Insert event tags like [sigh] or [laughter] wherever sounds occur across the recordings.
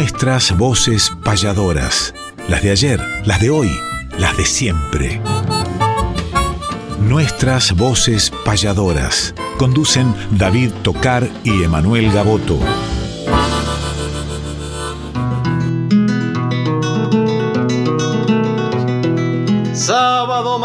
Nuestras voces payadoras, las de ayer, las de hoy, las de siempre. Nuestras voces payadoras. Conducen David Tocar y Emanuel Gaboto.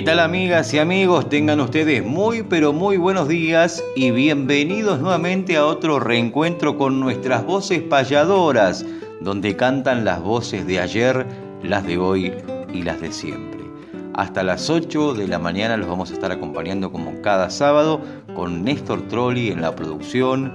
¿Qué tal amigas y amigos? Tengan ustedes muy pero muy buenos días y bienvenidos nuevamente a otro reencuentro con nuestras voces payadoras, donde cantan las voces de ayer, las de hoy y las de siempre. Hasta las 8 de la mañana los vamos a estar acompañando como cada sábado con Néstor Trolli en la producción,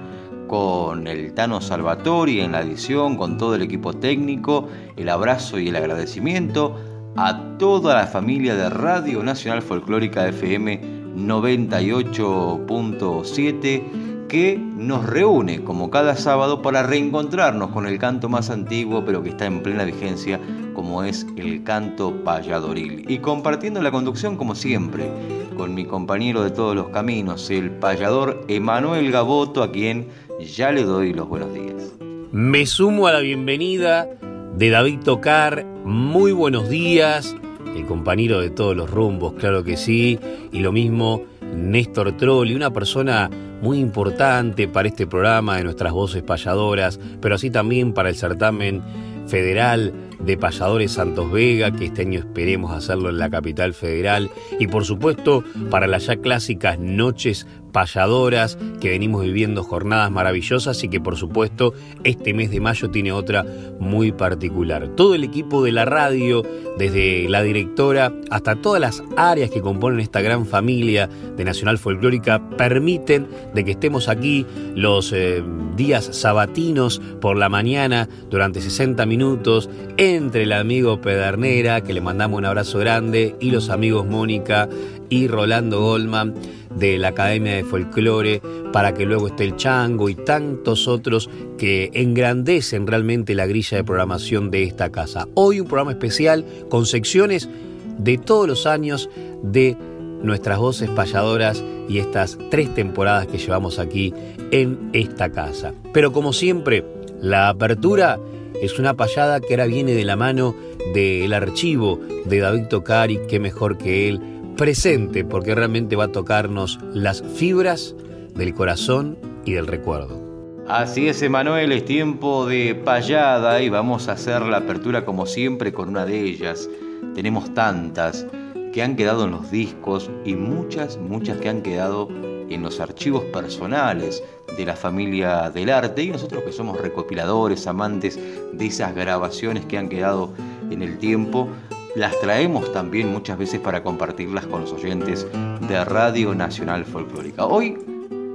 con el Tano Salvatori en la edición, con todo el equipo técnico, el abrazo y el agradecimiento a toda la familia de Radio Nacional Folclórica FM 98.7 que nos reúne como cada sábado para reencontrarnos con el canto más antiguo pero que está en plena vigencia como es el canto payadoril y compartiendo la conducción como siempre con mi compañero de todos los caminos el payador Emanuel Gaboto a quien ya le doy los buenos días. Me sumo a la bienvenida de David Tocar. Muy buenos días, el compañero de todos los rumbos, claro que sí, y lo mismo Néstor Trolli, una persona muy importante para este programa de nuestras voces payadoras, pero así también para el certamen federal de Payadores Santos Vega, que este año esperemos hacerlo en la capital federal, y por supuesto para las ya clásicas noches payadoras, que venimos viviendo jornadas maravillosas y que por supuesto este mes de mayo tiene otra muy particular. Todo el equipo de la radio, desde la directora hasta todas las áreas que componen esta gran familia de Nacional Folclórica, permiten de que estemos aquí los eh, días sabatinos por la mañana durante 60 minutos entre el amigo Pedernera, que le mandamos un abrazo grande, y los amigos Mónica y Rolando Goldman de la Academia de Folclore, para que luego esté el Chango y tantos otros que engrandecen realmente la grilla de programación de esta casa. Hoy un programa especial con secciones de todos los años de nuestras voces payadoras y estas tres temporadas que llevamos aquí en esta casa. Pero como siempre, la apertura es una payada que ahora viene de la mano del archivo de David Tocari, qué mejor que él, presente, porque realmente va a tocarnos las fibras del corazón y del recuerdo. Así es, Emanuel, es tiempo de payada y vamos a hacer la apertura como siempre con una de ellas. Tenemos tantas que han quedado en los discos y muchas, muchas que han quedado en los archivos personales de la familia del arte y nosotros que somos recopiladores, amantes de esas grabaciones que han quedado en el tiempo, las traemos también muchas veces para compartirlas con los oyentes de Radio Nacional Folclórica. Hoy,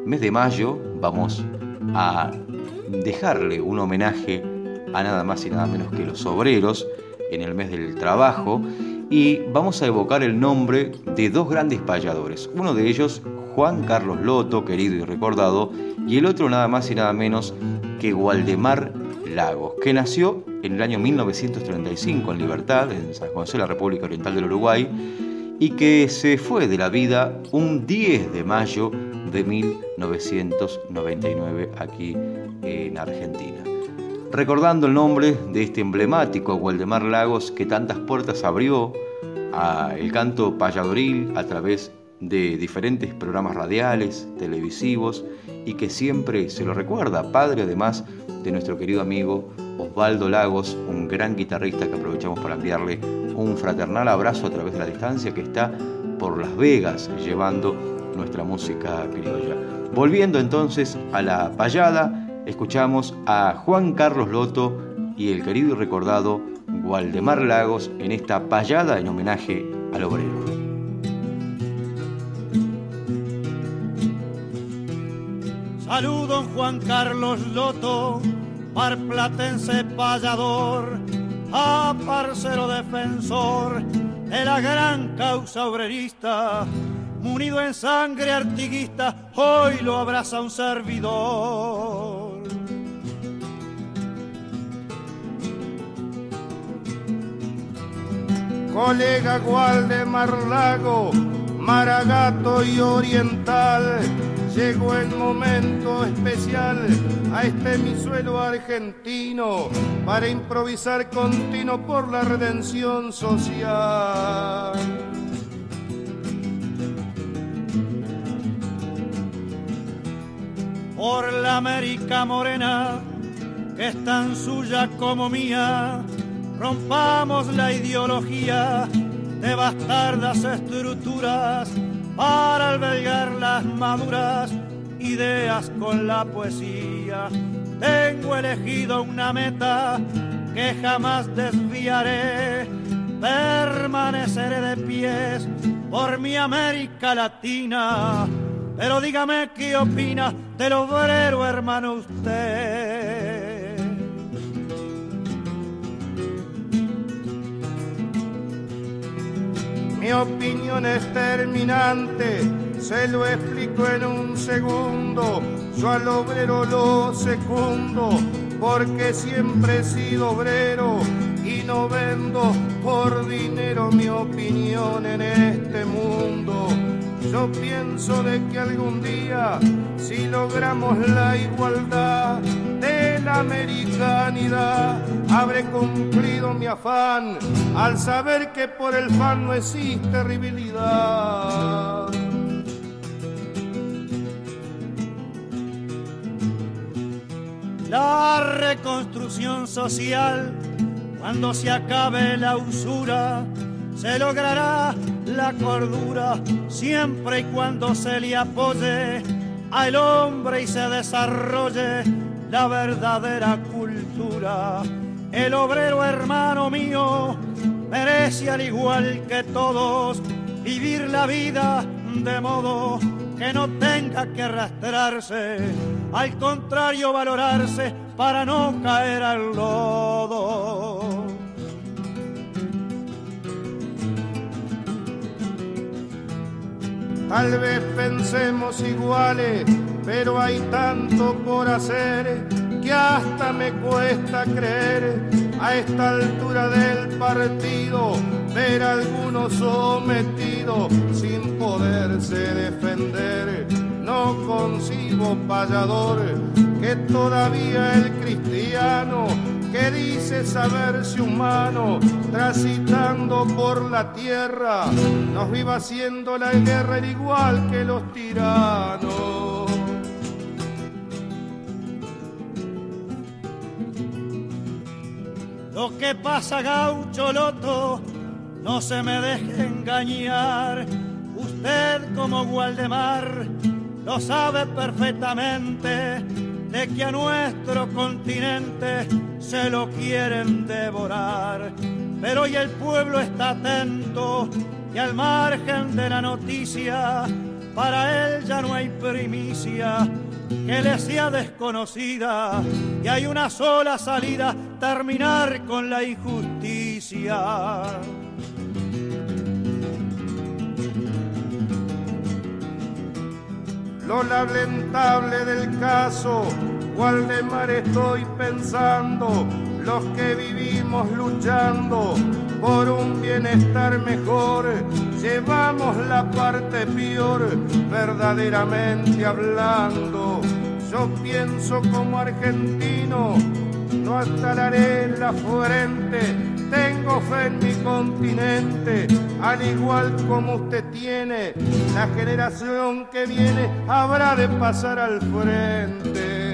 mes de mayo, vamos a dejarle un homenaje a nada más y nada menos que los obreros en el mes del trabajo y vamos a evocar el nombre de dos grandes payadores. Uno de ellos, Juan Carlos Loto, querido y recordado, y el otro nada más y nada menos que Waldemar Lagos, que nació en el año 1935 en Libertad, en San José, la República Oriental del Uruguay, y que se fue de la vida un 10 de mayo de 1999 aquí en Argentina. Recordando el nombre de este emblemático Waldemar Lagos que tantas puertas abrió al canto payadoril a través de diferentes programas radiales, televisivos y que siempre se lo recuerda, padre además de nuestro querido amigo Osvaldo Lagos, un gran guitarrista que aprovechamos para enviarle un fraternal abrazo a través de la distancia, que está por Las Vegas llevando nuestra música criolla. Volviendo entonces a la payada, escuchamos a Juan Carlos Loto y el querido y recordado Waldemar Lagos en esta payada en homenaje al obrero. Saludo Juan Carlos Loto, parplatense payador, a parcero defensor de la gran causa obrerista, munido en sangre artiguista, hoy lo abraza un servidor. colega Gualdemar Lago, Maragato y Oriental, llegó el momento especial a este mi suelo argentino para improvisar continuo por la redención social. Por la América morena, que es tan suya como mía, rompamos la ideología de bastardas estructuras para albergar las maduras ideas con la poesía. Tengo elegido una meta que jamás desviaré, permaneceré de pies por mi América Latina. Pero dígame qué opina del obrero hermano usted. Mi opinión es terminante, se lo explico en un segundo. Yo al obrero lo secundo, porque siempre he sido obrero y no vendo por dinero mi opinión en este mundo. Yo pienso de que algún día, si logramos la igualdad, la americanidad. Habré cumplido mi afán al saber que por el fan no existe terribilidad. La reconstrucción social, cuando se acabe la usura, se logrará la cordura siempre y cuando se le apoye al hombre y se desarrolle la verdadera cultura. El obrero hermano mío merece al igual que todos vivir la vida de modo que no tenga que arrastrarse, al contrario valorarse para no caer al lodo. Tal vez pensemos iguales pero hay tanto por hacer que hasta me cuesta creer a esta altura del partido ver a algunos sometidos sin poderse defender. No consigo payador que todavía el cristiano que dice saberse humano, transitando por la tierra, nos viva haciendo la guerra igual que los tiranos. Lo que pasa, gaucho loto, no se me deje engañar. Usted como Gualdemar lo sabe perfectamente de que a nuestro continente se lo quieren devorar. Pero hoy el pueblo está atento y al margen de la noticia, para él ya no hay primicia que le sea desconocida y hay una sola salida, terminar con la injusticia. Lo lamentable del caso, mar estoy pensando, los que vivimos luchando por un bienestar mejor, llevamos la parte peor, verdaderamente hablando. Yo pienso como argentino, no atalaré la frente, tengo fe en mi continente, al igual como usted tiene, la generación que viene habrá de pasar al frente.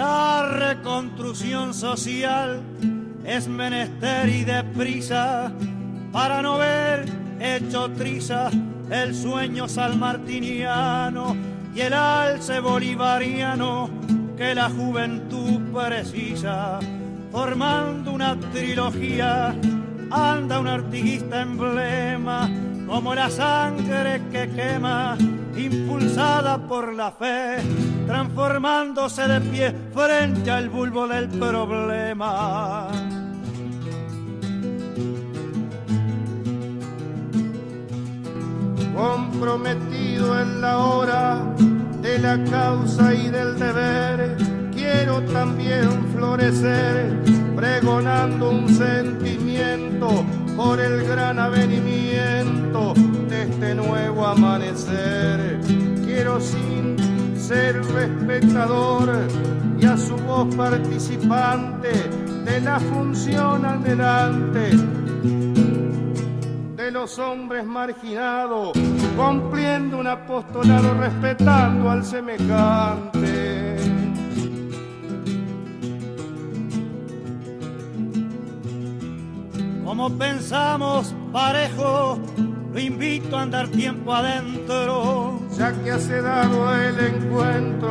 La reconstrucción social es menester y deprisa para no ver hecho triza el sueño salmartiniano y el alce bolivariano que la juventud precisa, formando una trilogía, anda un artiguista emblema, como la sangre que quema, impulsada por la fe, transformándose de pie frente al bulbo del problema. comprometido en la hora de la causa y del deber, quiero también florecer, pregonando un sentimiento por el gran avenimiento de este nuevo amanecer. Quiero sin ser espectador y a su voz participante de la función adelante los hombres marginados, cumpliendo un apostolado, respetando al semejante. Como pensamos parejo, lo invito a andar tiempo adentro. Ya que hace dado el encuentro,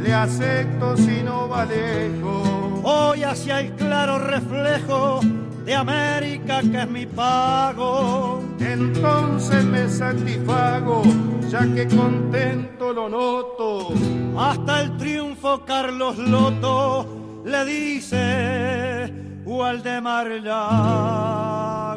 le acepto si no va lejos. Hoy hacia el claro reflejo de América que es mi pago. Entonces me satisfago, ya que contento lo noto. Hasta el triunfo Carlos Loto le dice Waldemar Lago.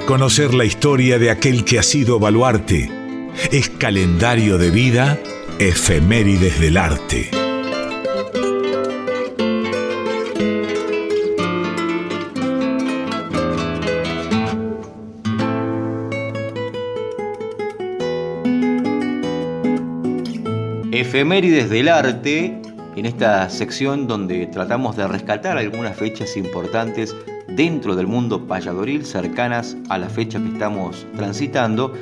Conocer la historia de aquel que ha sido baluarte. Es calendario de vida, efemérides del arte. Efemérides del arte, en esta sección donde tratamos de rescatar algunas fechas importantes dentro del mundo payadoril cercanas a la fecha que estamos transitando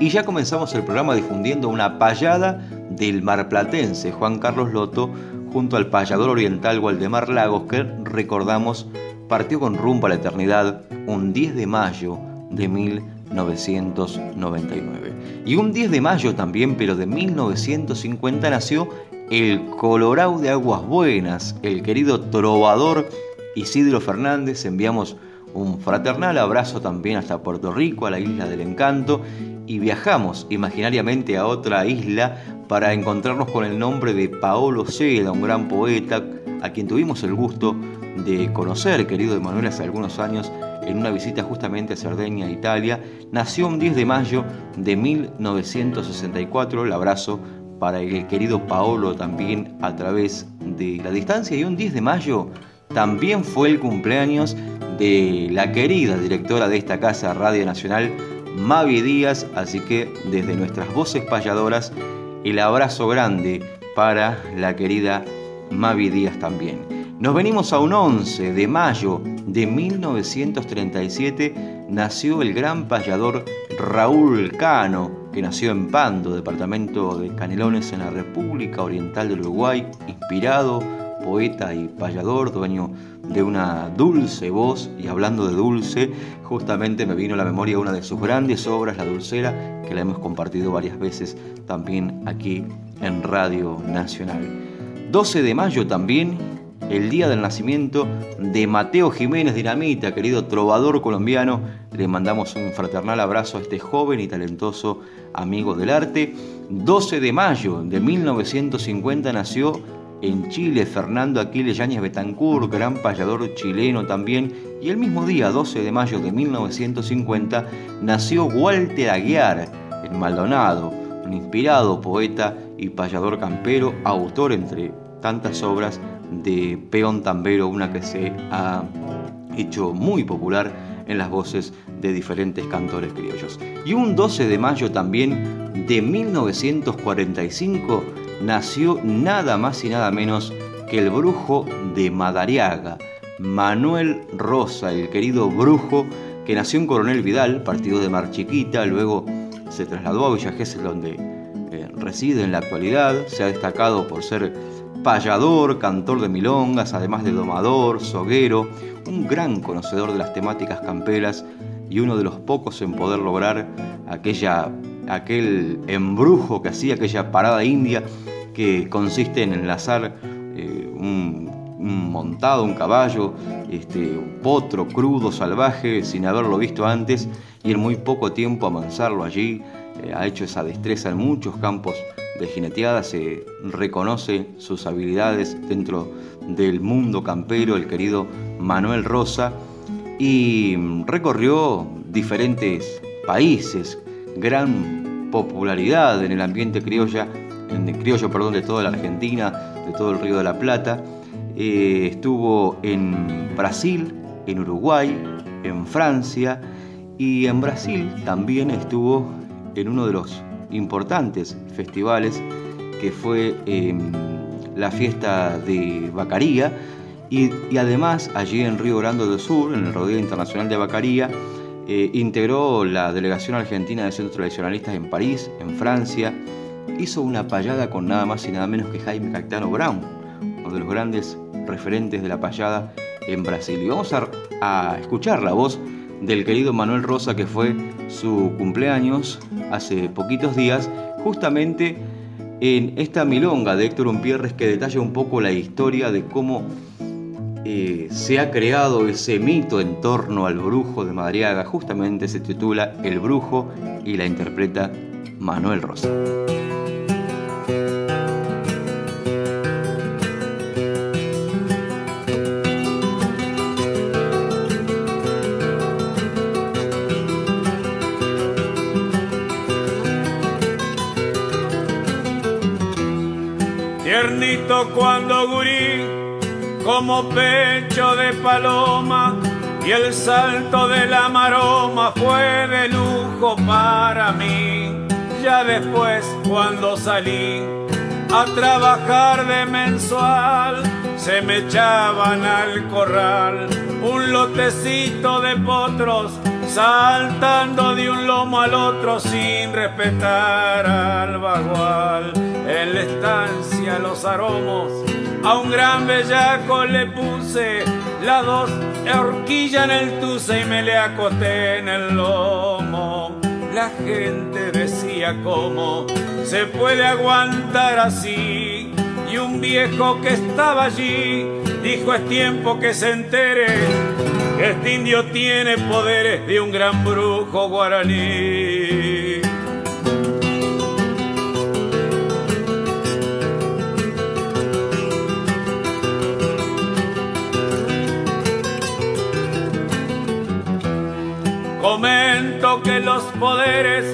y ya comenzamos el programa difundiendo una payada del marplatense Juan Carlos Loto junto al payador oriental Waldemar Lagos que recordamos partió con rumbo a la eternidad un 10 de mayo de 1999. Y un 10 de mayo también, pero de 1950 nació el Colorado de Aguas Buenas, el querido trovador Isidro Fernández, enviamos un fraternal abrazo también hasta Puerto Rico, a la isla del encanto, y viajamos imaginariamente a otra isla para encontrarnos con el nombre de Paolo Seda, un gran poeta a quien tuvimos el gusto de conocer, querido Emanuel, hace algunos años en una visita justamente a Cerdeña, Italia. Nació un 10 de mayo de 1964, el abrazo para el querido Paolo también a través de la distancia, y un 10 de mayo también fue el cumpleaños de la querida directora de esta casa Radio Nacional, Mavi Díaz, así que desde nuestras voces payadoras, el abrazo grande para la querida Mavi Díaz también. Nos venimos a un 11 de mayo de 1937, nació el gran payador Raúl Cano, que nació en Pando, departamento de Canelones en la República Oriental del Uruguay, inspirado poeta y payador, dueño de una dulce voz, y hablando de dulce, justamente me vino a la memoria una de sus grandes obras, La Dulcera, que la hemos compartido varias veces también aquí en Radio Nacional. 12 de mayo también, el día del nacimiento de Mateo Jiménez Dinamita, querido trovador colombiano. Le mandamos un fraternal abrazo a este joven y talentoso amigo del arte. 12 de mayo de 1950 nació en Chile, Fernando Aquiles Yáñez Betancourt, gran payador chileno también, y el mismo día, 12 de mayo de 1950, nació Walter Aguiar, en Maldonado, un inspirado poeta y payador campero, autor entre tantas obras de Peón Tambero, una que se ha hecho muy popular en las voces de diferentes cantores criollos. Y un 12 de mayo también de 1945 nació nada más y nada menos que el brujo de Madariaga, Manuel Rosa, el querido brujo que nació en Coronel Vidal, partido de Mar Chiquita, luego se trasladó a Villa donde eh, reside en la actualidad, se ha destacado por ser payador, cantor de milongas, además de domador, soguero, un gran conocedor de las temáticas camperas y uno de los pocos en poder lograr aquella, aquel embrujo que hacía aquella parada india que consiste en enlazar eh, un, montado, un caballo, este, un potro crudo, salvaje, sin haberlo visto antes y en muy poco tiempo amansarlo allí. Eh, ha hecho esa destreza en muchos campos de jineteada, se reconoce sus habilidades dentro del mundo campero, el querido Manuel Rosa, y recorrió diferentes países, gran popularidad en el ambiente criolla, en criollo perdón, de toda la Argentina, de todo el Río de la Plata. Eh, estuvo en Brasil, en Uruguay, en Francia y en Brasil también estuvo en uno de los importantes festivales que fue em, la fiesta de Bacaría y, además allí en Río Grande do Sur, en el Rodeo Internacional de Bacaría, eh, integró la delegación argentina de centros tradicionalistas en París, en Francia, hizo una payada con nada más y nada menos que Jaime Cactano Brown, uno de los grandes referentes de la payada en Brasil. Y vamos a, escuchar la voz del querido Manuel Rosa, que fue su cumpleaños hace poquitos días, justamente en esta milonga de Héctor Umpierres que detalla un poco la historia de cómo eh, se ha creado ese mito en torno al brujo de Madriaga. Justamente se titula El brujo y la interpreta Manuel Rosa. cuando gurí, como pecho de paloma, y el salto de la maroma fue de lujo para mí. Ya después, cuando salí a trabajar de mensual, se me echaban al corral un lotecito de potros saltando de un lomo al otro sin respetar al bagual. En la estancia los aromos a un gran bellaco le puse las dos horquillas en el tuce y me le acosté en el lomo. La gente decía cómo se puede aguantar así y un viejo que estaba allí dijo es tiempo que se entere este indio tiene poderes de un gran brujo guaraní. Que los poderes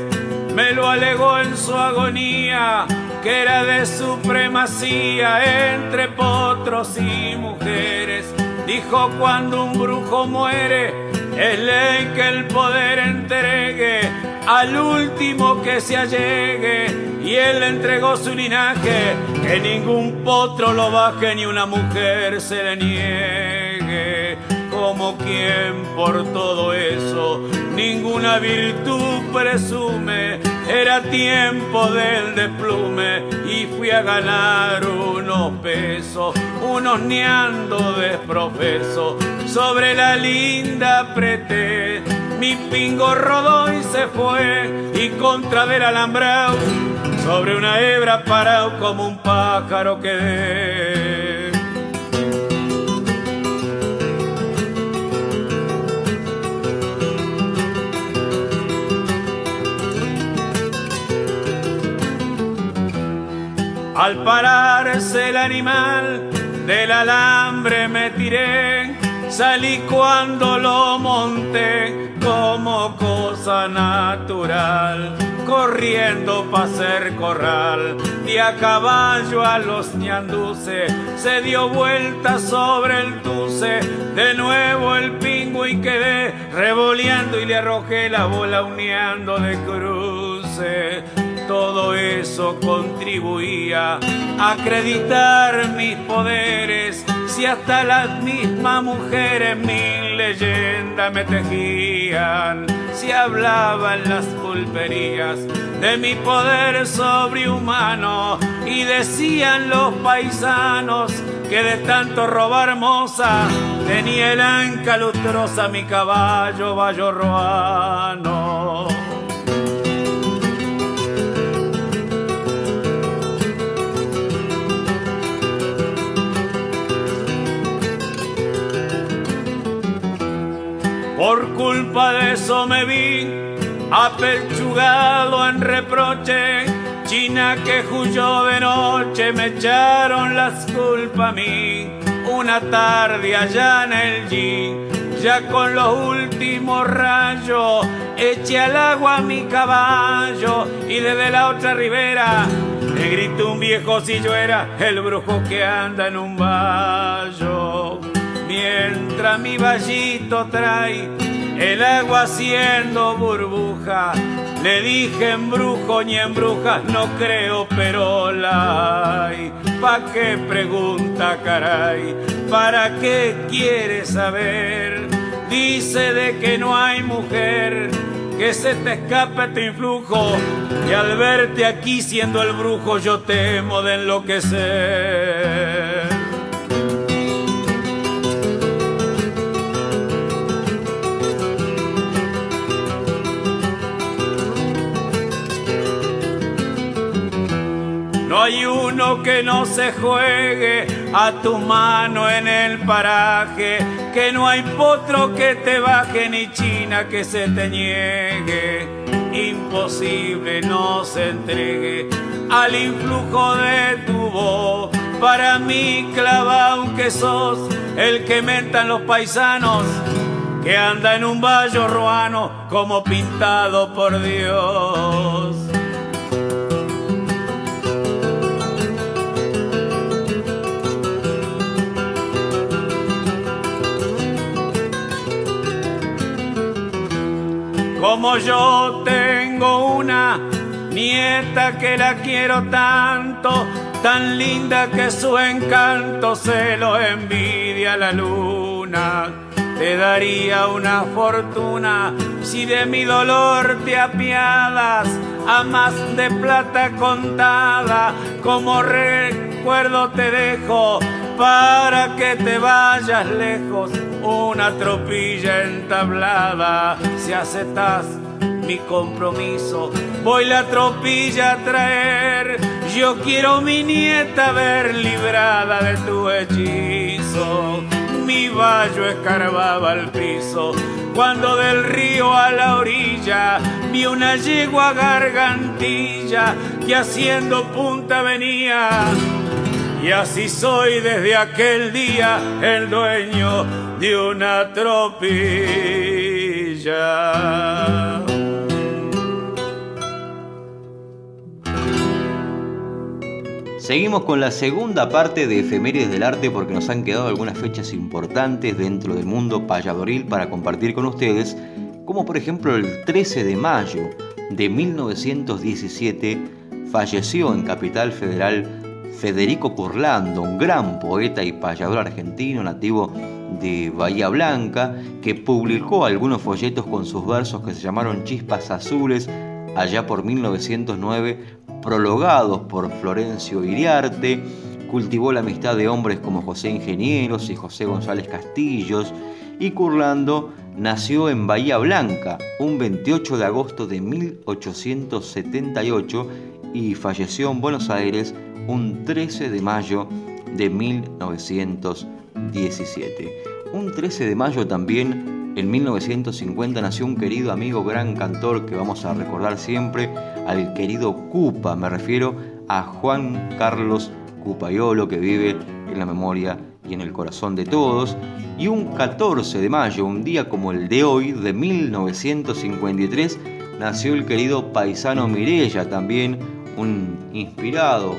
me lo alegó en su agonía, que era de supremacía entre potros y mujeres Dijo cuando un brujo muere, es ley que el poder entregue al último que se allegue. Y él entregó su linaje, que ningún potro lo baje ni una mujer se le niegue. Como quien por todo eso. Ninguna virtud presume, era tiempo del desplume. Y fui a ganar unos pesos, unos neando desprofeso, sobre la linda apreté, mi pingo rodó y se fue, y contra del alambrado, sobre una hebra parado como un pájaro quedé. Al pararse el animal del alambre me tiré, salí cuando lo monté como cosa natural, corriendo pa' ser corral, y a caballo a los ñanduce, se dio vuelta sobre el tuce, de nuevo el pingo y quedé revoleando y le arrojé la bola uneando de cruce eso contribuía a acreditar mis poderes. si hasta las mismas mujeres mil leyendas me tejían, si hablaban las pulperías de mi poder sobrehumano y decían los paisanos que de tanto robar hermosa tenía el anca lustrosa mi caballo ruano. Por culpa de eso me vi apechugado en reproche. China que huyó de noche me echaron las culpas a mí. Una tarde allá en el jean, ya con los últimos rayos, eché al agua mi caballo y desde la otra ribera le gritó un viejo si yo era el brujo que anda en un vallo mientras mi vallito trae el agua haciendo burbuja. Le dije embrujo ni embrujas, no creo, pero la hay. ¿Pa' qué pregunta, caray? ¿Para qué quiere saber? Dice de que no hay mujer que se te escape tu influjo y al verte aquí siendo el brujo yo temo de enloquecer. No hay uno que no se juegue a tu mano en el paraje, que no hay potro que te baje ni china que se te niegue. Imposible no se entregue al influjo de tu voz. Para mí clava aunque sos el que mentan los paisanos, que anda en un vallo ruano como pintado por Dios. Como yo tengo una nieta que la quiero tanto, tan linda que su encanto se lo envidia la luna. Te daría una fortuna si de mi dolor te apiadas, a más de plata contada, como recuerdo te dejo para que te vayas lejos una tropilla entablada. Si aceptas mi compromiso, voy la tropilla a traer. Yo quiero mi nieta ver librada de tu hechizo. Mi vallo escarbaba al piso cuando del río a la orilla vi una yegua gargantilla que haciendo punta venía. Y así soy desde aquel día el dueño de una tropilla. Seguimos con la segunda parte de Efemérides del Arte porque nos han quedado algunas fechas importantes dentro del mundo payadoril para compartir con ustedes, como por ejemplo el 13 de mayo de 1917 falleció en Capital Federal Federico Curlando, un gran poeta y payador argentino nativo de Bahía Blanca, que publicó algunos folletos con sus versos que se llamaron Chispas Azules allá por 1909, prologados por Florencio Iriarte, cultivó la amistad de hombres como José Ingenieros y José González Castillos, y Curlando nació en Bahía Blanca un 28 de agosto de 1878 y falleció en Buenos Aires un 13 de mayo de 1917. Un 13 de mayo también, en 1950, nació un querido amigo, gran cantor que vamos a recordar siempre, al querido Cupa, me refiero a Juan Carlos Cupayolo, que vive en la memoria y en el corazón de todos. Y un 14 de mayo, un día como el de hoy, de 1953, nació el querido paisano Mirella, también un inspirado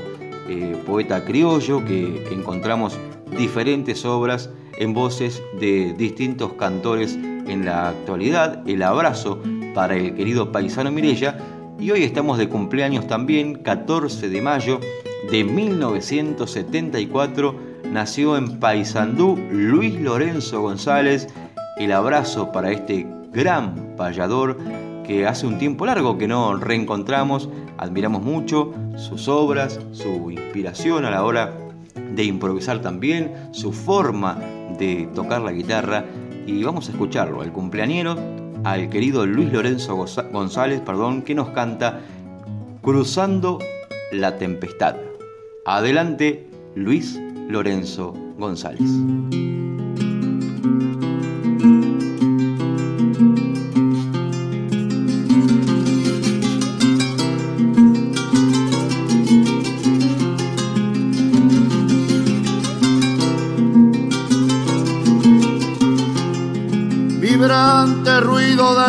eh, poeta criollo que, encontramos diferentes obras en voces de distintos cantores en la actualidad. El abrazo para el querido paisano Mirella. Y hoy estamos de cumpleaños también, 14 de mayo de 1974, nació en Paysandú Luis Lorenzo González. El abrazo para este gran payador que hace un tiempo largo que no reencontramos, admiramos mucho sus obras, su inspiración a la hora de improvisar también, su forma de tocar la guitarra y vamos a escucharlo, al cumpleañero, al querido Luis Lorenzo González, perdón, que nos canta Cruzando la Tempestad. Adelante, Luis Lorenzo González.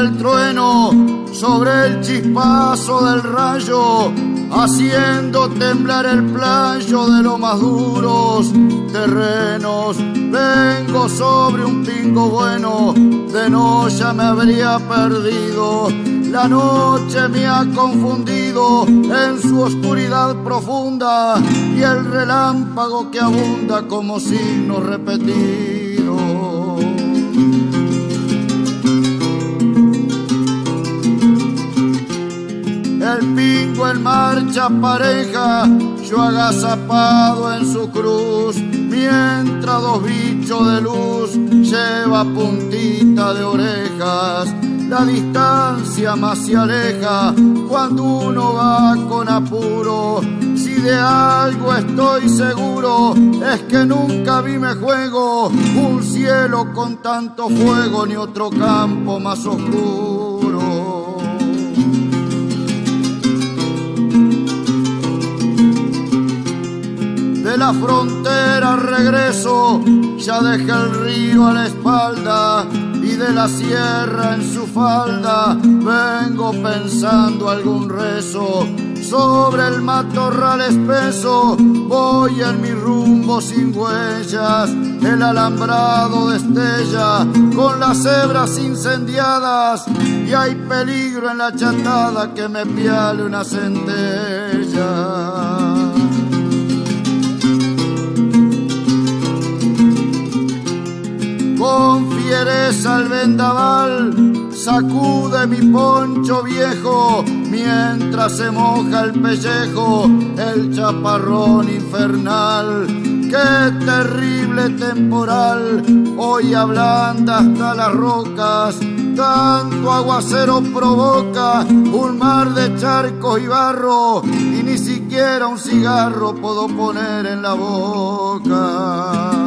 Del trueno sobre el chispazo del rayo haciendo temblar el playo de los más duros terrenos. Vengo sobre un pingo bueno, de noche me habría perdido. La noche me ha confundido en su oscuridad profunda y el relámpago que abunda como signo repetido. En marcha pareja, yo agazapado en su cruz, mientras dos bichos de luz lleva puntita de orejas. La distancia más se aleja cuando uno va con apuro. Si de algo estoy seguro es que nunca vi me juego un cielo con tanto fuego ni otro campo más oscuro. La frontera regreso, ya deja el río a la espalda y de la sierra en su falda vengo pensando algún rezo. Sobre el matorral espeso voy en mi rumbo sin huellas, el alambrado destella con las hebras incendiadas y hay peligro en la chatada que me piale una centella. Con fiereza el vendaval sacude mi poncho viejo mientras se moja el pellejo el chaparrón infernal. Qué terrible temporal hoy ablanda hasta las rocas. Tanto aguacero provoca un mar de charcos y barro y ni siquiera un cigarro puedo poner en la boca.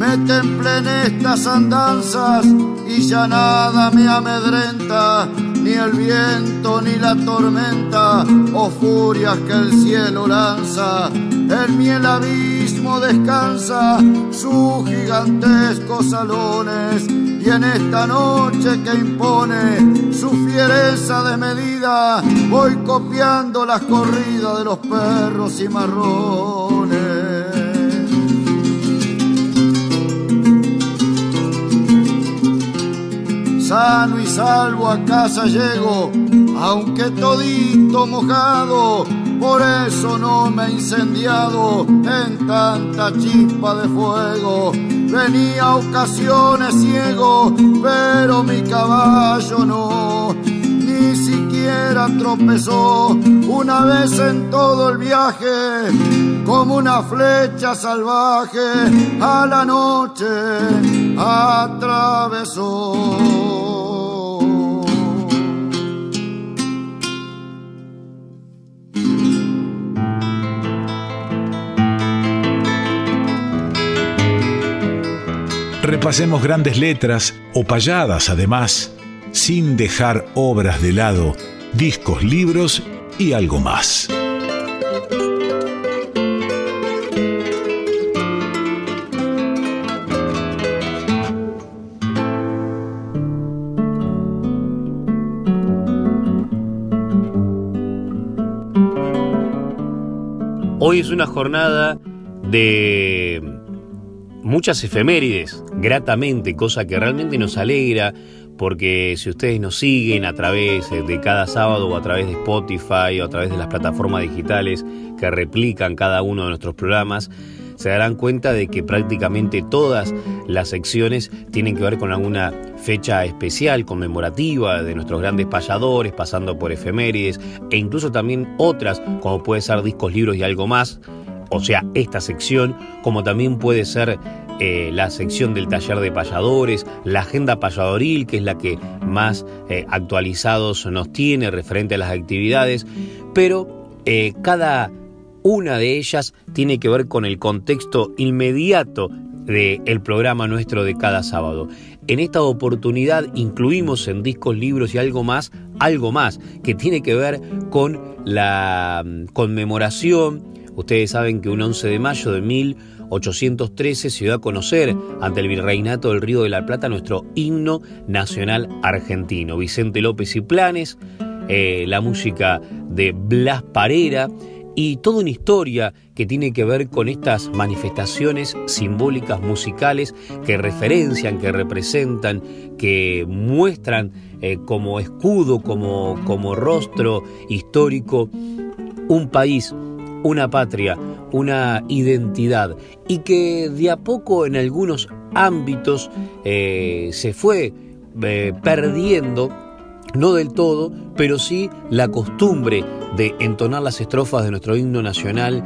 Me temple en estas andanzas y ya nada me amedrenta, ni el viento ni la tormenta o furias que el cielo lanza. En mi el abismo descansa sus gigantescos salones y en esta noche que impone su fiereza de medida voy copiando las corridas de los perros y marrones. Sano y salvo a casa llego, aunque todito mojado, por eso no me he incendiado en tanta chispa de fuego. Venía ocasiones ciego, pero mi caballo no, siquiera tropezó una vez en todo el viaje, como una flecha salvaje a la noche atravesó. Repasemos grandes letras o payadas además, sin dejar obras de lado, discos, libros y algo más. Hoy es una jornada de muchas efemérides, gratamente, cosa que realmente nos alegra, porque si ustedes nos siguen a través de cada sábado o a través de Spotify o a través de las plataformas digitales que replican cada uno de nuestros programas, se darán cuenta de que prácticamente todas las secciones tienen que ver con alguna fecha especial, conmemorativa de nuestros grandes payadores, pasando por efemérides e incluso también otras, como puede ser discos, libros y algo más, o sea, esta sección, como también puede ser eh, la sección del taller de payadores, la agenda payadoril, que es la que más eh, actualizados nos tiene referente a las actividades, pero eh, cada una de ellas tiene que ver con el contexto inmediato del programa nuestro de cada sábado. En esta oportunidad incluimos en discos, libros y algo más, algo más que tiene que ver con la mm, conmemoración. Ustedes saben que un 11 de mayo de 1813 se dio a conocer ante el Virreinato del Río de la Plata nuestro himno nacional argentino. Vicente López y Planes, eh, la música de Blas Parera y toda una historia que tiene que ver con estas manifestaciones simbólicas musicales que referencian, que representan, que muestran eh, como escudo, como, como rostro histórico un país, una patria, una identidad y que de a poco en algunos ámbitos eh, se fue eh, perdiendo no del todo, pero sí la costumbre de entonar las estrofas de nuestro himno nacional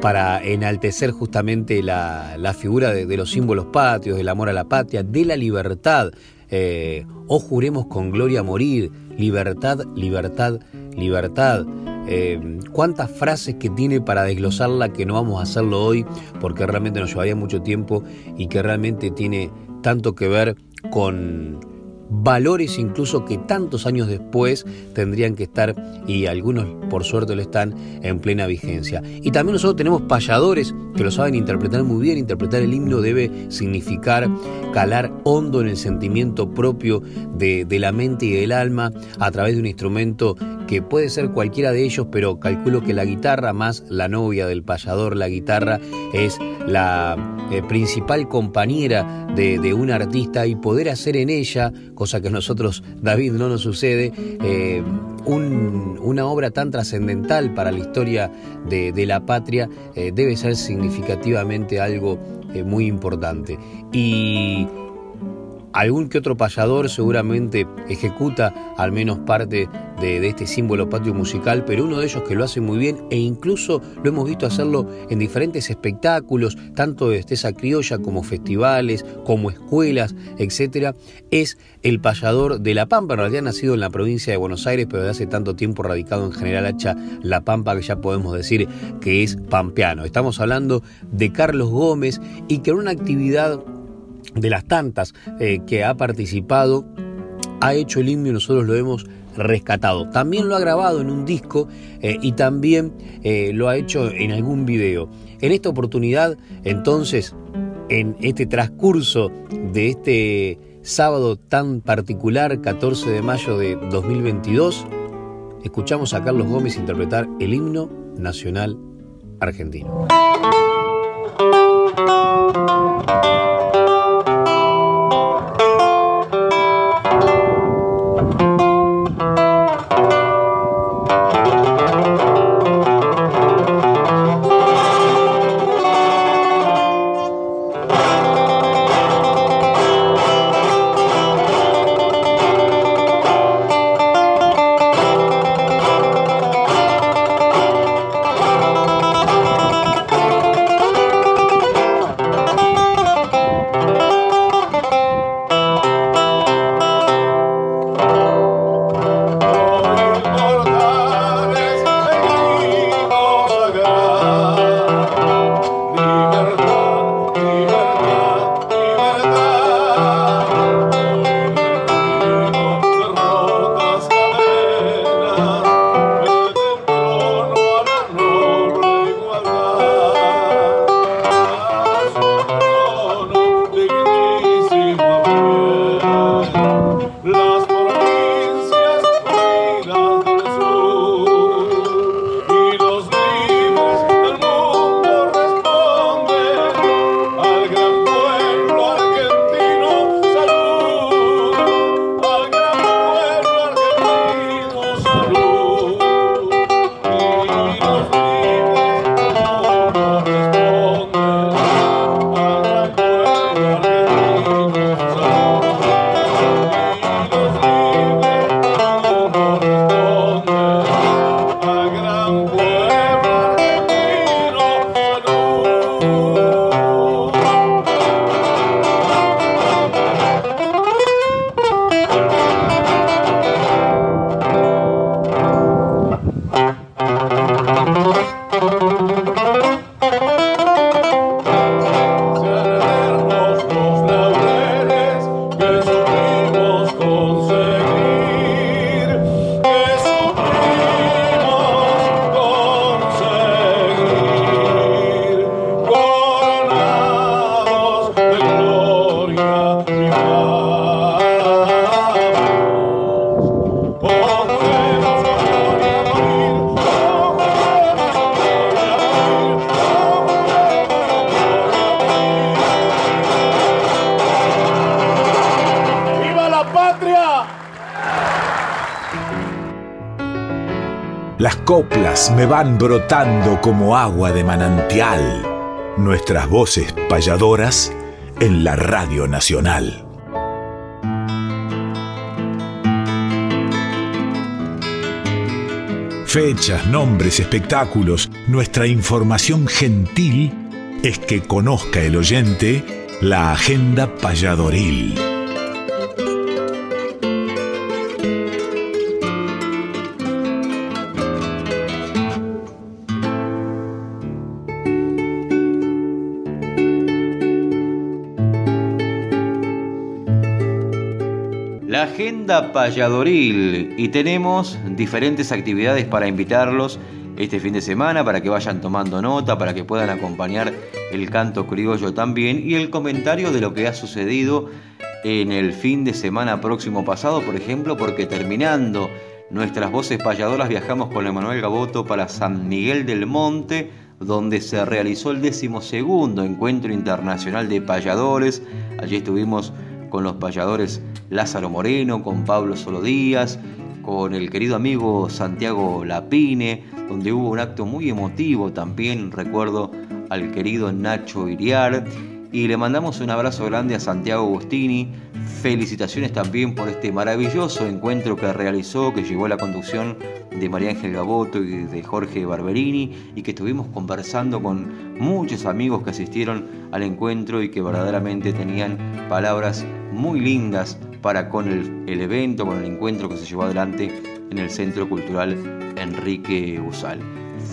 para enaltecer justamente la, figura de, los símbolos patrios, del amor a la patria, de la libertad. Eh, o juremos con gloria morir, libertad, libertad, libertad. Eh, cuántas frases que tiene para desglosarla que no vamos a hacerlo hoy porque realmente nos llevaría mucho tiempo y que realmente tiene tanto que ver con valores incluso que tantos años después tendrían que estar, y algunos por suerte lo están, en plena vigencia. Y también nosotros tenemos payadores que lo saben interpretar muy bien. Interpretar el himno debe significar calar hondo en el sentimiento propio de, de la mente y del alma a través de un instrumento que puede ser cualquiera de ellos, pero calculo que la guitarra más la novia del payador, la guitarra es la eh, principal compañera de, un artista y poder hacer en ella, cosa que a nosotros, David, no nos sucede, eh, una obra tan trascendental para la historia de, la patria eh, debe ser significativamente algo muy importante. Y algún que otro payador seguramente ejecuta al menos parte de, este símbolo patrio musical, pero uno de ellos que lo hace muy bien e incluso lo hemos visto hacerlo en diferentes espectáculos, tanto de esa criolla como festivales, como escuelas, etcétera, es el payador de La Pampa, en realidad nacido en la provincia de Buenos Aires, pero de hace tanto tiempo radicado en General Hacha, La Pampa, que ya podemos decir que es pampeano. Estamos hablando de Carlos Gómez y que en una actividad de las tantas eh, que ha participado, ha hecho el himno y nosotros lo hemos rescatado. También lo ha grabado en un disco eh, y también eh, lo ha hecho en algún video. En esta oportunidad, entonces, en este transcurso de este sábado tan particular, 14 de mayo de 2022, escuchamos a Carlos Gómez interpretar el himno nacional argentino. Las coplas me van brotando como agua de manantial. Nuestras voces payadoras en la Radio Nacional. Fechas, nombres, espectáculos, nuestra información gentil es que conozca el oyente la agenda payadoril. Payadoril y tenemos diferentes actividades para invitarlos este fin de semana para que vayan tomando nota, para que puedan acompañar el canto criollo también y el comentario de lo que ha sucedido en el fin de semana próximo pasado, por ejemplo, porque terminando nuestras voces payadoras viajamos con Emanuel Gaboto para San Miguel del Monte, donde se realizó el decimosegundo encuentro internacional de payadores. Allí estuvimos con los payadores Lázaro Moreno, con Pablo Solo Díaz, con el querido amigo Santiago Lapine, donde hubo un acto muy emotivo también, recuerdo al querido Nacho Iriar, y le mandamos un abrazo grande a Santiago Agostini, felicitaciones también por este maravilloso encuentro que realizó, que llevó a la conducción de María Ángel Gaboto y de Jorge Barberini, y que estuvimos conversando con muchos amigos que asistieron al encuentro y que verdaderamente tenían palabras muy lindas para con el, evento, con el encuentro que se llevó adelante en el Centro Cultural Enrique Usal.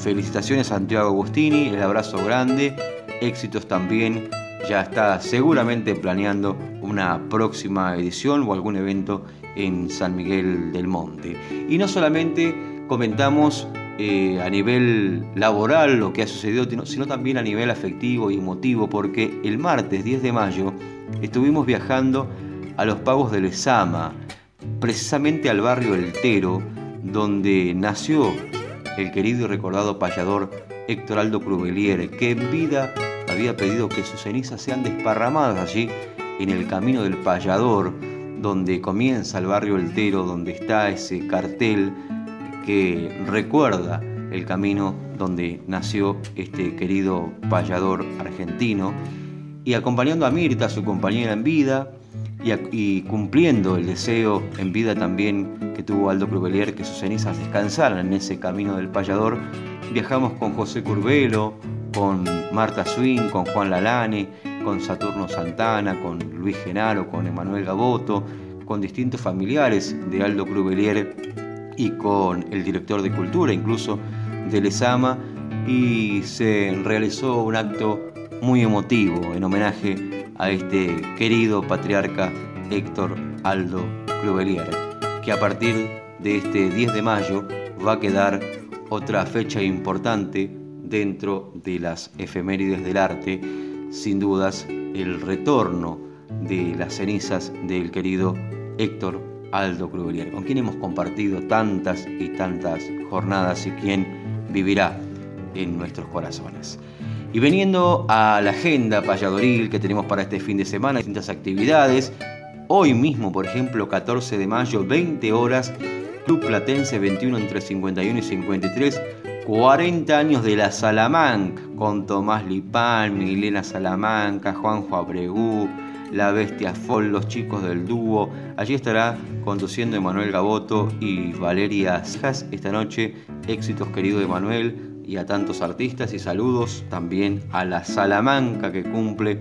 Felicitaciones Santiago Agostini, el abrazo grande, éxitos también, ya está seguramente planeando una próxima edición o algún evento en San Miguel del Monte. Y no solamente comentamos eh, a nivel laboral lo que ha sucedido, sino también a nivel afectivo y emotivo, porque el martes 10 de mayo estuvimos viajando a los pagos del Esama, precisamente al barrio El Tero, donde nació el querido y recordado payador Héctor Aldo Crubelier, que en vida había pedido que sus cenizas sean desparramadas allí en el camino del payador, donde comienza el barrio El Tero, donde está ese cartel que recuerda el camino donde nació este querido payador argentino, y acompañando a Mirta, su compañera en vida, y, cumpliendo el deseo en vida también que tuvo Aldo Crubelier que sus cenizas descansaran en ese camino del payador, viajamos con José Curbelo, con Marta Swing, con Juan Lalane, con Saturno Santana, con Luis Genaro, con Emanuel Gaboto, con distintos familiares de Aldo Crubelier y con el director de cultura incluso de Lesama y se realizó un acto muy emotivo en homenaje a este querido patriarca Héctor Aldo Clubelier, que a partir de este 10 de mayo va a quedar otra fecha importante dentro de las efemérides del arte, sin dudas el retorno de las cenizas del querido Héctor Aldo Crubelier, con quien hemos compartido tantas y tantas jornadas y quien vivirá en nuestros corazones. Y veniendo a la agenda payadoril que tenemos para este fin de semana, distintas actividades. Hoy mismo, por ejemplo, 14 de mayo, 20 horas, Club Platense 21 entre 51 y 53, 40 años de la Salamanca, con Tomás Lipán, Milena Salamanca, Juanjo Abregú, La Bestia Fol, los chicos del dúo. Allí estará conduciendo Emanuel Gaboto y Valeria Zas esta noche. Éxitos, querido Emanuel y a tantos artistas y saludos también a la Salamanca que cumple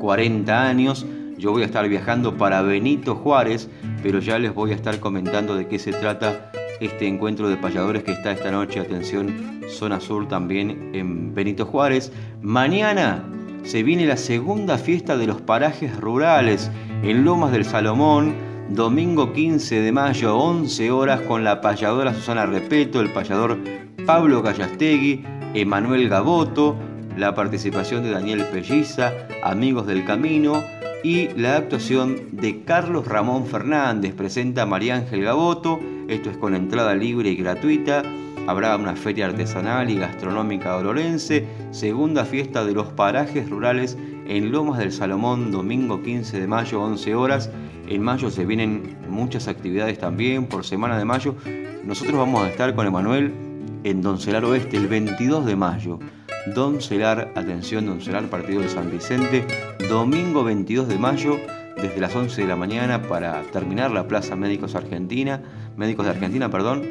40 años. Yo voy a estar viajando para Benito Juárez, pero ya les voy a estar comentando de qué se trata este encuentro de payadores que está esta noche, atención, zona sur también en Benito Juárez. Mañana se viene la segunda fiesta de los parajes rurales en Lomas del Salomón, domingo 15 de mayo, 11 horas, con la payadora Susana Repeto, el payador Pablo Gallastegui, Emanuel Gaboto, la participación de Daniel Pelliza, Amigos del Camino y la actuación de Carlos Ramón Fernández. Presenta María Ángel Gaboto, esto es con entrada libre y gratuita. Habrá una feria artesanal y gastronómica olorense, segunda fiesta de los parajes rurales en Lomas del Salomón, domingo 15 de mayo, 11 horas. En mayo se vienen muchas actividades también por semana de mayo. Nosotros vamos a estar con Emanuel en Doncelar Oeste el 22 de mayo. Doncelar, atención, Doncelar, partido de San Vicente, domingo 22 de mayo, desde las 11 de la mañana para terminar la Plaza Médicos Argentina, Médicos de Argentina, perdón,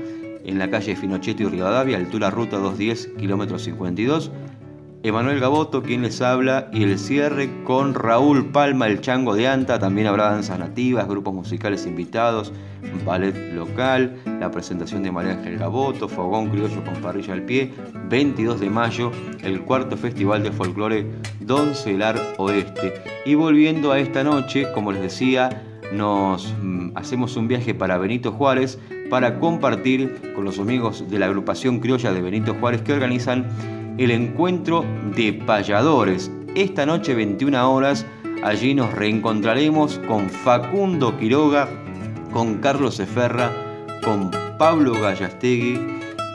en la calle Finocheto y Rivadavia, altura ruta 210, kilómetro 52. Emanuel Gaboto, quien les habla, y el cierre con Raúl Palma, el chango de Anta. También habrá danzas nativas, grupos musicales invitados, ballet local, la presentación de María Ángel Gaboto, fogón criollo con parrilla al pie. 22 de mayo, el cuarto festival de folclore Doncelar Oeste. Y volviendo a esta noche, como les decía, nos mm, hacemos un viaje para Benito Juárez para compartir con los amigos de la agrupación criolla de Benito Juárez que organizan el encuentro de payadores. Esta noche 21 horas allí nos reencontraremos con Facundo Quiroga, con Carlos Eferra, con Pablo Gallastegui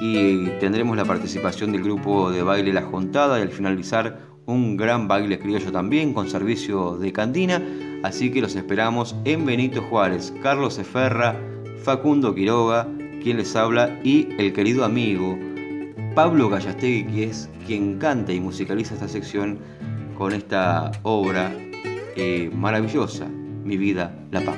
y tendremos la participación del grupo de baile La Juntada y al finalizar un gran baile criollo también con servicio de cantina. Así que los esperamos en Benito Juárez, Carlos Eferra, Facundo Quiroga, quien les habla, y el querido amigo Pablo Gallastegui, que es quien canta y musicaliza esta sección con esta obra eh, maravillosa, Mi vida, la paz.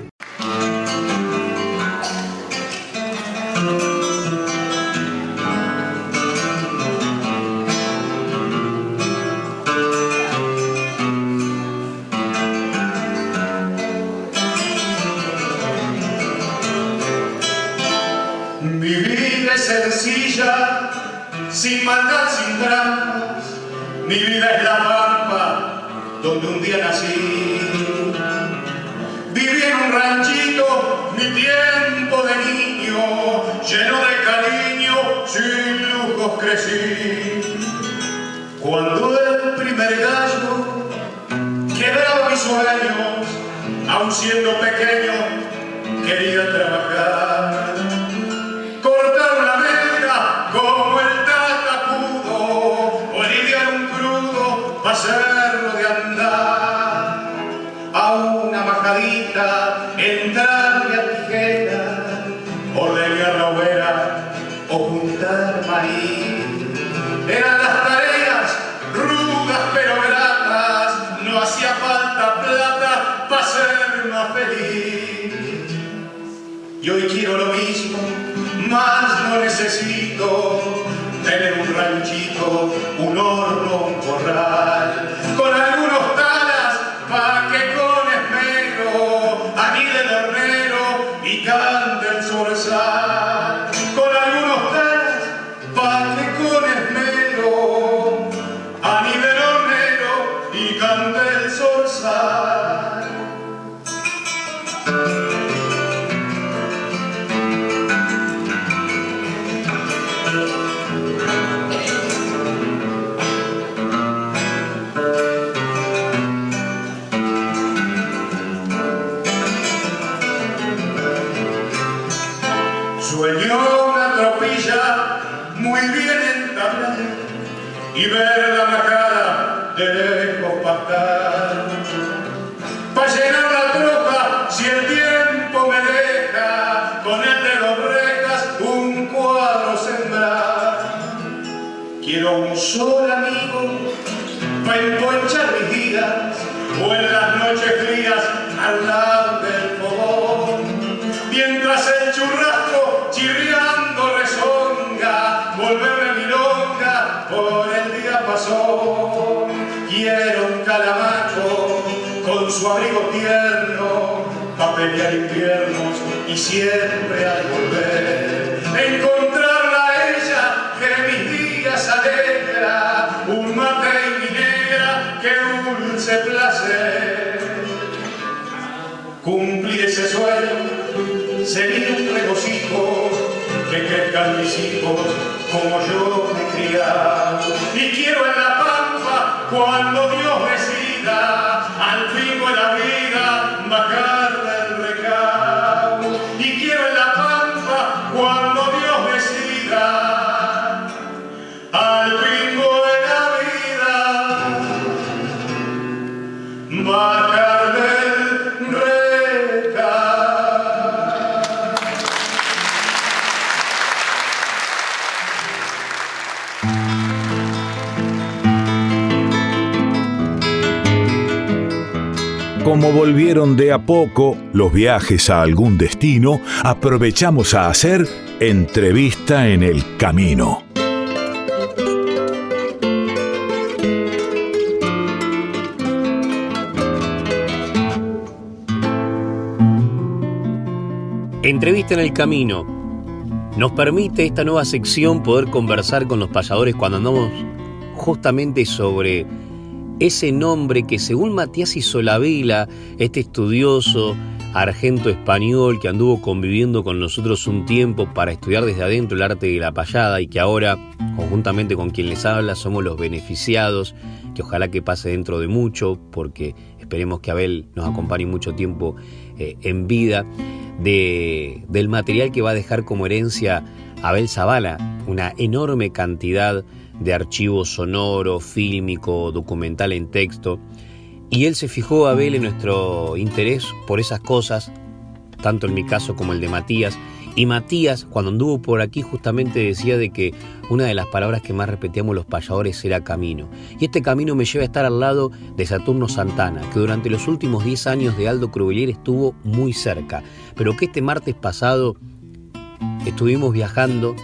Sin maldad, sin trampas. Mi vida es la pampa donde un día nací. Viví en un ranchito mi tiempo de niño, lleno de cariño, sin lujos crecí. Cuando el primer gallo quebraba mis sueños, aun siendo pequeño, quería trabajar. Siempre al volver. Encontrarla a ella que mis días alegra, un mate y mi que dulce placer. Cumplir ese sueño sería un regocijo que crezcan mis hijos como yo me criado. Y quiero en la pampa, cuando Dios decida, al fin de la vida, bajarle Como volvieron de a poco los viajes a algún destino, aprovechamos a hacer entrevista en el camino. Entrevista en el camino. Nos permite esta nueva sección poder conversar con los payadores cuando andamos justamente sobre ese nombre que según Matías Isolavela, este estudioso argento español que anduvo conviviendo con nosotros un tiempo para estudiar desde adentro el arte de la payada y que ahora, conjuntamente con quien les habla, somos los beneficiados, que ojalá que pase dentro de mucho, porque esperemos que Abel nos acompañe mucho tiempo eh, en vida, de, del material que va a dejar como herencia Abel Zavala, una enorme cantidad de archivo sonoro, fílmico, documental en texto. Y él se fijó, Abel, en nuestro interés por esas cosas, tanto en mi caso como el de Matías. Y Matías, cuando anduvo por aquí, justamente decía de que una de las palabras que más repetíamos los payadores era camino. Y este camino me lleva a estar al lado de Saturno Santana, que durante los últimos 10 años de Aldo Crubelier estuvo muy cerca, pero que este martes pasado estuvimos viajando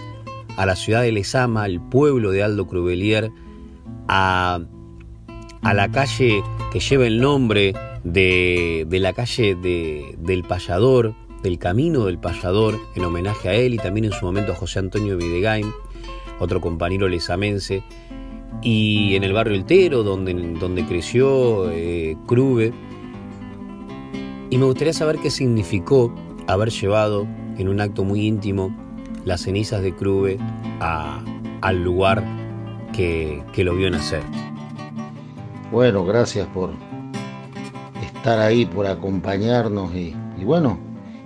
a la ciudad de Lezama, al pueblo de Aldo Crubelier, a, a la calle que lleva el nombre de, de la calle de, del payador, del camino del payador, en homenaje a él y también en su momento a José Antonio Videgain, otro compañero lezamense, y en el barrio El Tero, donde, donde creció eh, Crube. Y me gustaría saber qué significó haber llevado en un acto muy íntimo las cenizas de Crube al lugar que, lo vio nacer. Bueno, gracias por estar ahí, por acompañarnos y, y bueno,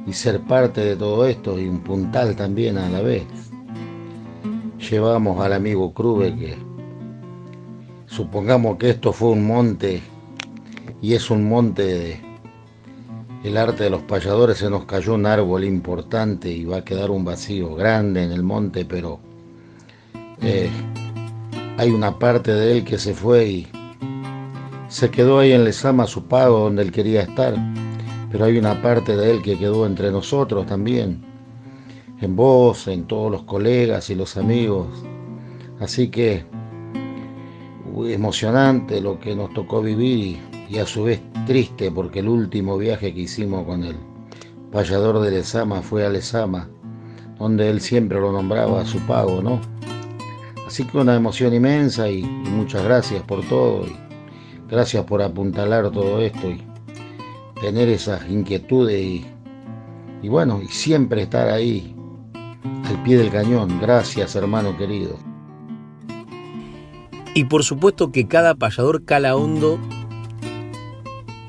y ser parte de todo esto y un puntal también a la vez. Llevamos al amigo Crube que supongamos que esto fue un monte y es un monte de el arte de los payadores se nos cayó un árbol importante y va a quedar un vacío grande en el monte, pero eh, hay una parte de él que se fue y se quedó ahí en Lesama su pago donde él quería estar, pero hay una parte de él que quedó entre nosotros también, en vos, en todos los colegas y los amigos. Así que emocionante lo que nos tocó vivir y a su vez triste porque el último viaje que hicimos con el payador de Lezama fue a Lezama, donde él siempre lo nombraba a su pago, ¿no? Así que una emoción inmensa y, muchas gracias por todo y gracias por apuntalar todo esto y tener esas inquietudes y, y bueno, y siempre estar ahí al pie del cañón. Gracias, hermano querido. Y por supuesto que cada payador cala hondo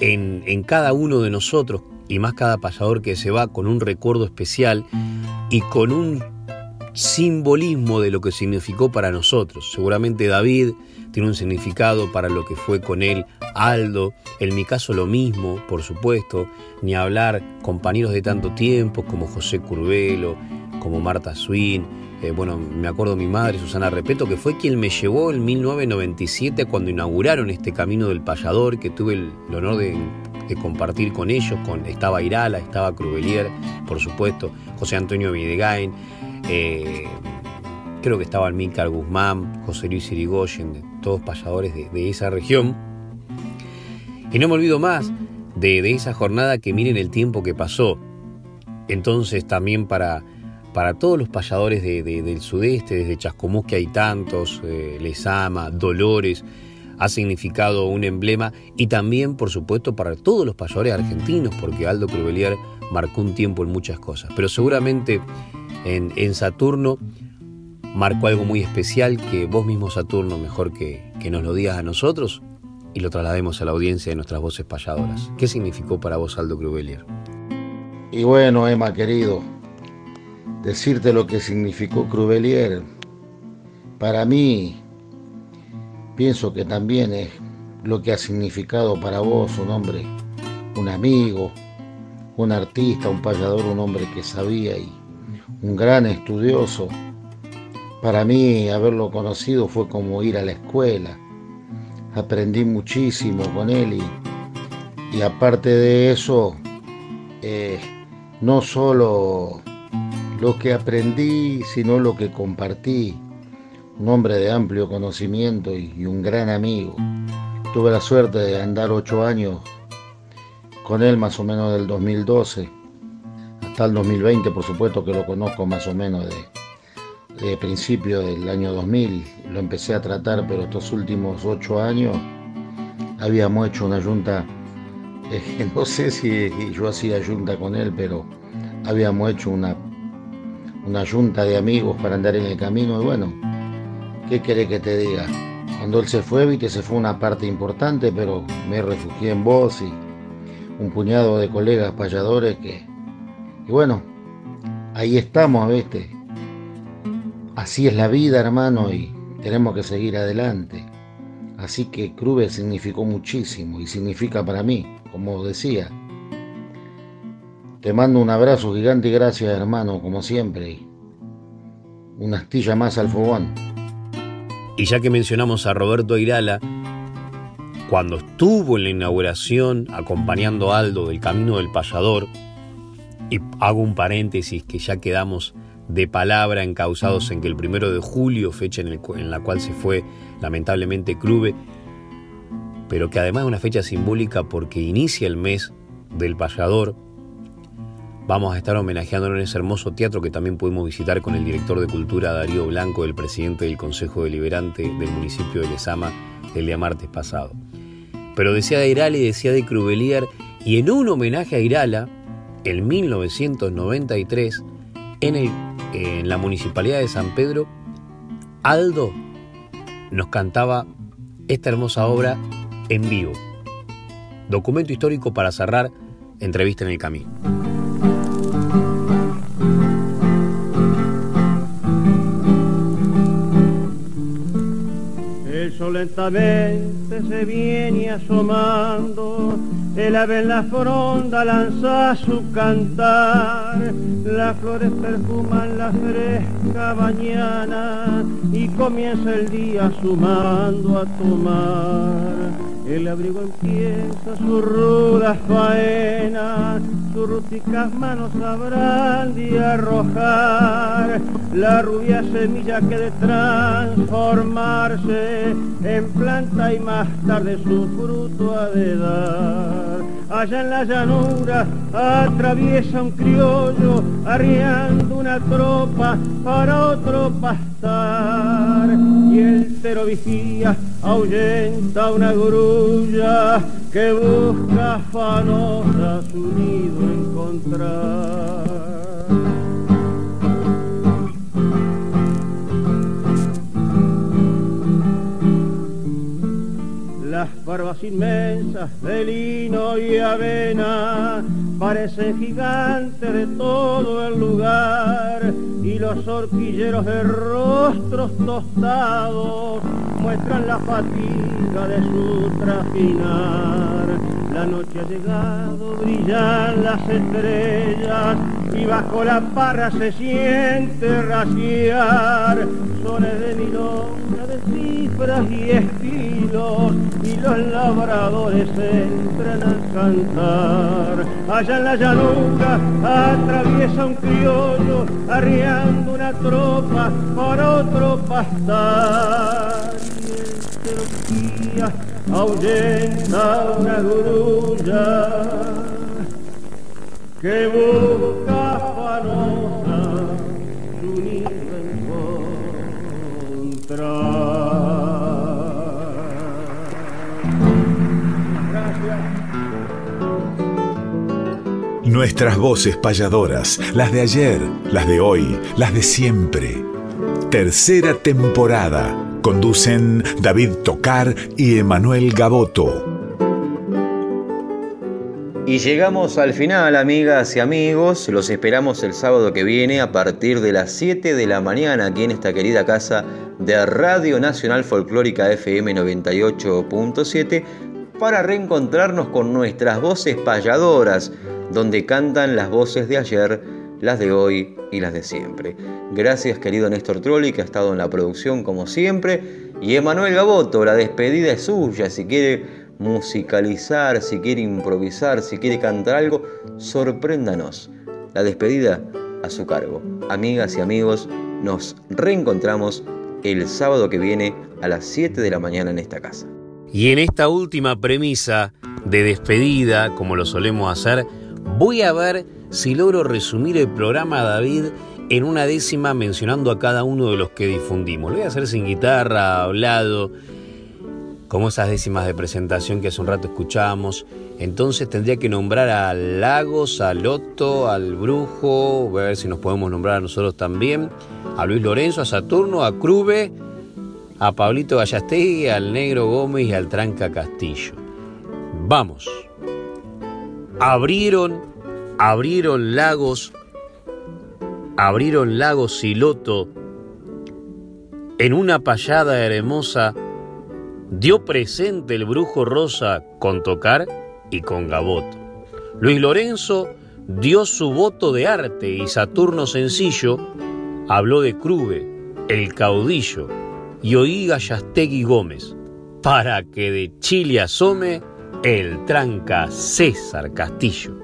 en, cada uno de nosotros, y más cada pasador que se va con un recuerdo especial y con un simbolismo de lo que significó para nosotros. Seguramente David tiene un significado para lo que fue con él Aldo, en mi caso lo mismo, por supuesto, ni hablar compañeros de tanto tiempo como José Curvelo, como Marta Swin, eh, bueno, me acuerdo mi madre, Susana Repeto, que fue quien me llevó en 1997 cuando inauguraron este camino del payador, que tuve el, honor de, compartir con ellos, con, estaba Irala, estaba Crubelier, por supuesto, José Antonio Videgain, eh, creo que estaba Almícar Guzmán, José Luis Irigoyen, todos payadores de, esa región. Y no me olvido más de, de esa jornada que miren el tiempo que pasó. Entonces también para para todos los payadores del sudeste, desde Chascomús que hay tantos, eh, Lesama, Dolores, ha significado un emblema y también, por supuesto, para todos los payadores argentinos, porque Aldo Cruvelier marcó un tiempo en muchas cosas. Pero seguramente en, Saturno marcó algo muy especial que vos mismo, Saturno, mejor que, que nos lo digas a nosotros y lo traslademos a la audiencia de nuestras voces payadoras. ¿Qué significó para vos Aldo Cruvelier? Y bueno, Emma, querido, decirte lo que significó Cruvelier. Para mí, pienso que también es lo que ha significado para vos un hombre, un amigo, un artista, un payador, un hombre que sabía y un gran estudioso. Para mí haberlo conocido fue como ir a la escuela. Aprendí muchísimo con él y aparte de eso, eh, no solo lo que aprendí, sino lo que compartí. Un hombre de amplio conocimiento y un gran amigo. Tuve la suerte de andar ocho años con él más o menos del 2012 hasta el 2020, por supuesto que lo conozco más o menos de, de principio del año 2000. Lo empecé a tratar, pero estos últimos ocho años habíamos hecho una junta, [laughs] no sé si yo hacía junta con él, pero habíamos hecho una, una junta de amigos para andar en el camino y bueno, ¿qué querés que te diga? Cuando él se fue, vi que se fue una parte importante, pero me refugié en vos y un puñado de colegas payadores que, y bueno, ahí estamos, ¿viste? Así es la vida, hermano, y tenemos que seguir adelante. Así que Crube significó muchísimo y significa para mí, como decía. Te mando un abrazo gigante y gracias, hermano, como siempre. Una astilla más al fogón. Y ya que mencionamos a Roberto Airala, cuando estuvo en la inauguración acompañando a Aldo del Camino del Payador, y hago un paréntesis que ya quedamos de palabra encausados en que el primero de julio, fecha en la cual se fue lamentablemente Clube, pero que además es una fecha simbólica porque inicia el mes del payador, Vamos a estar homenajeándolo en ese hermoso teatro que también pudimos visitar con el director de cultura Darío Blanco, el presidente del Consejo Deliberante del municipio de Lezama, el día martes pasado. Pero decía de Irala y decía de Crubelier, y en un homenaje a Irala, en 1993, en, en la municipalidad de San Pedro, Aldo nos cantaba esta hermosa obra en vivo. Documento histórico para cerrar entrevista en el camino. Lentamente se viene asomando, el ave en la fronda lanza su cantar, las flores perfuman la fresca mañana y comienza el día sumando a tomar. El abrigo empieza su ruda faena, sus rústicas manos sabrán de arrojar la rubia semilla que de transformarse en planta y más tarde su fruto ha de dar. Allá en la llanura atraviesa un criollo arriando una tropa para otro pastar y el tero vigía ahuyenta una grulla que busca afanosa su nido encontrar. Barbas inmensas de lino y avena parecen gigantes de todo el lugar y los horquilleros de rostros tostados muestran la fatiga de su trajinar. La noche ha llegado, brillan las estrellas y bajo la parra se siente raciar sones de milonga, de cifras y estilos y los labradores entran a cantar. Allá en la llanura atraviesa un criollo arriando una tropa por otro pastar. Y el ahuyenta una grulla que busca afanosa su nido Nuestras voces payadoras, las de ayer, las de hoy, las de siempre. Tercera temporada. Conducen David Tocar y Emanuel Gaboto. Y llegamos al final, amigas y amigos. Los esperamos el sábado que viene a partir de las 7 de la mañana aquí en esta querida casa de Radio Nacional Folclórica FM 98.7 para reencontrarnos con nuestras voces payadoras, donde cantan las voces de ayer, las de hoy y las de siempre. Gracias querido Néstor Trolli que ha estado en la producción como siempre y Emanuel Gaboto, la despedida es suya, si quiere musicalizar, si quiere improvisar, si quiere cantar algo, sorpréndanos. La despedida a su cargo. Amigas y amigos, nos reencontramos el sábado que viene a las 7 de la mañana en esta casa. Y en esta última premisa de despedida, como lo solemos hacer, voy a ver si logro resumir el programa David en una décima mencionando a cada uno de los que difundimos. Lo voy a hacer sin guitarra, hablado, como esas décimas de presentación que hace un rato escuchábamos. Entonces tendría que nombrar a Lagos, a Loto, al Brujo, voy a ver si nos podemos nombrar a nosotros también, a Luis Lorenzo, a Saturno, a Crube, a Pablito Gallastegui, al Negro Gómez y al Tranca Castillo. Vamos. Abrieron, abrieron lagos, abrieron lagos Siloto en una payada hermosa dio presente el brujo rosa con tocar y con gaboto. Luis Lorenzo dio su voto de arte y Saturno Sencillo habló de Crube, el caudillo, y oí Gallastegui Gómez, para que de Chile asome el tranca César Castillo.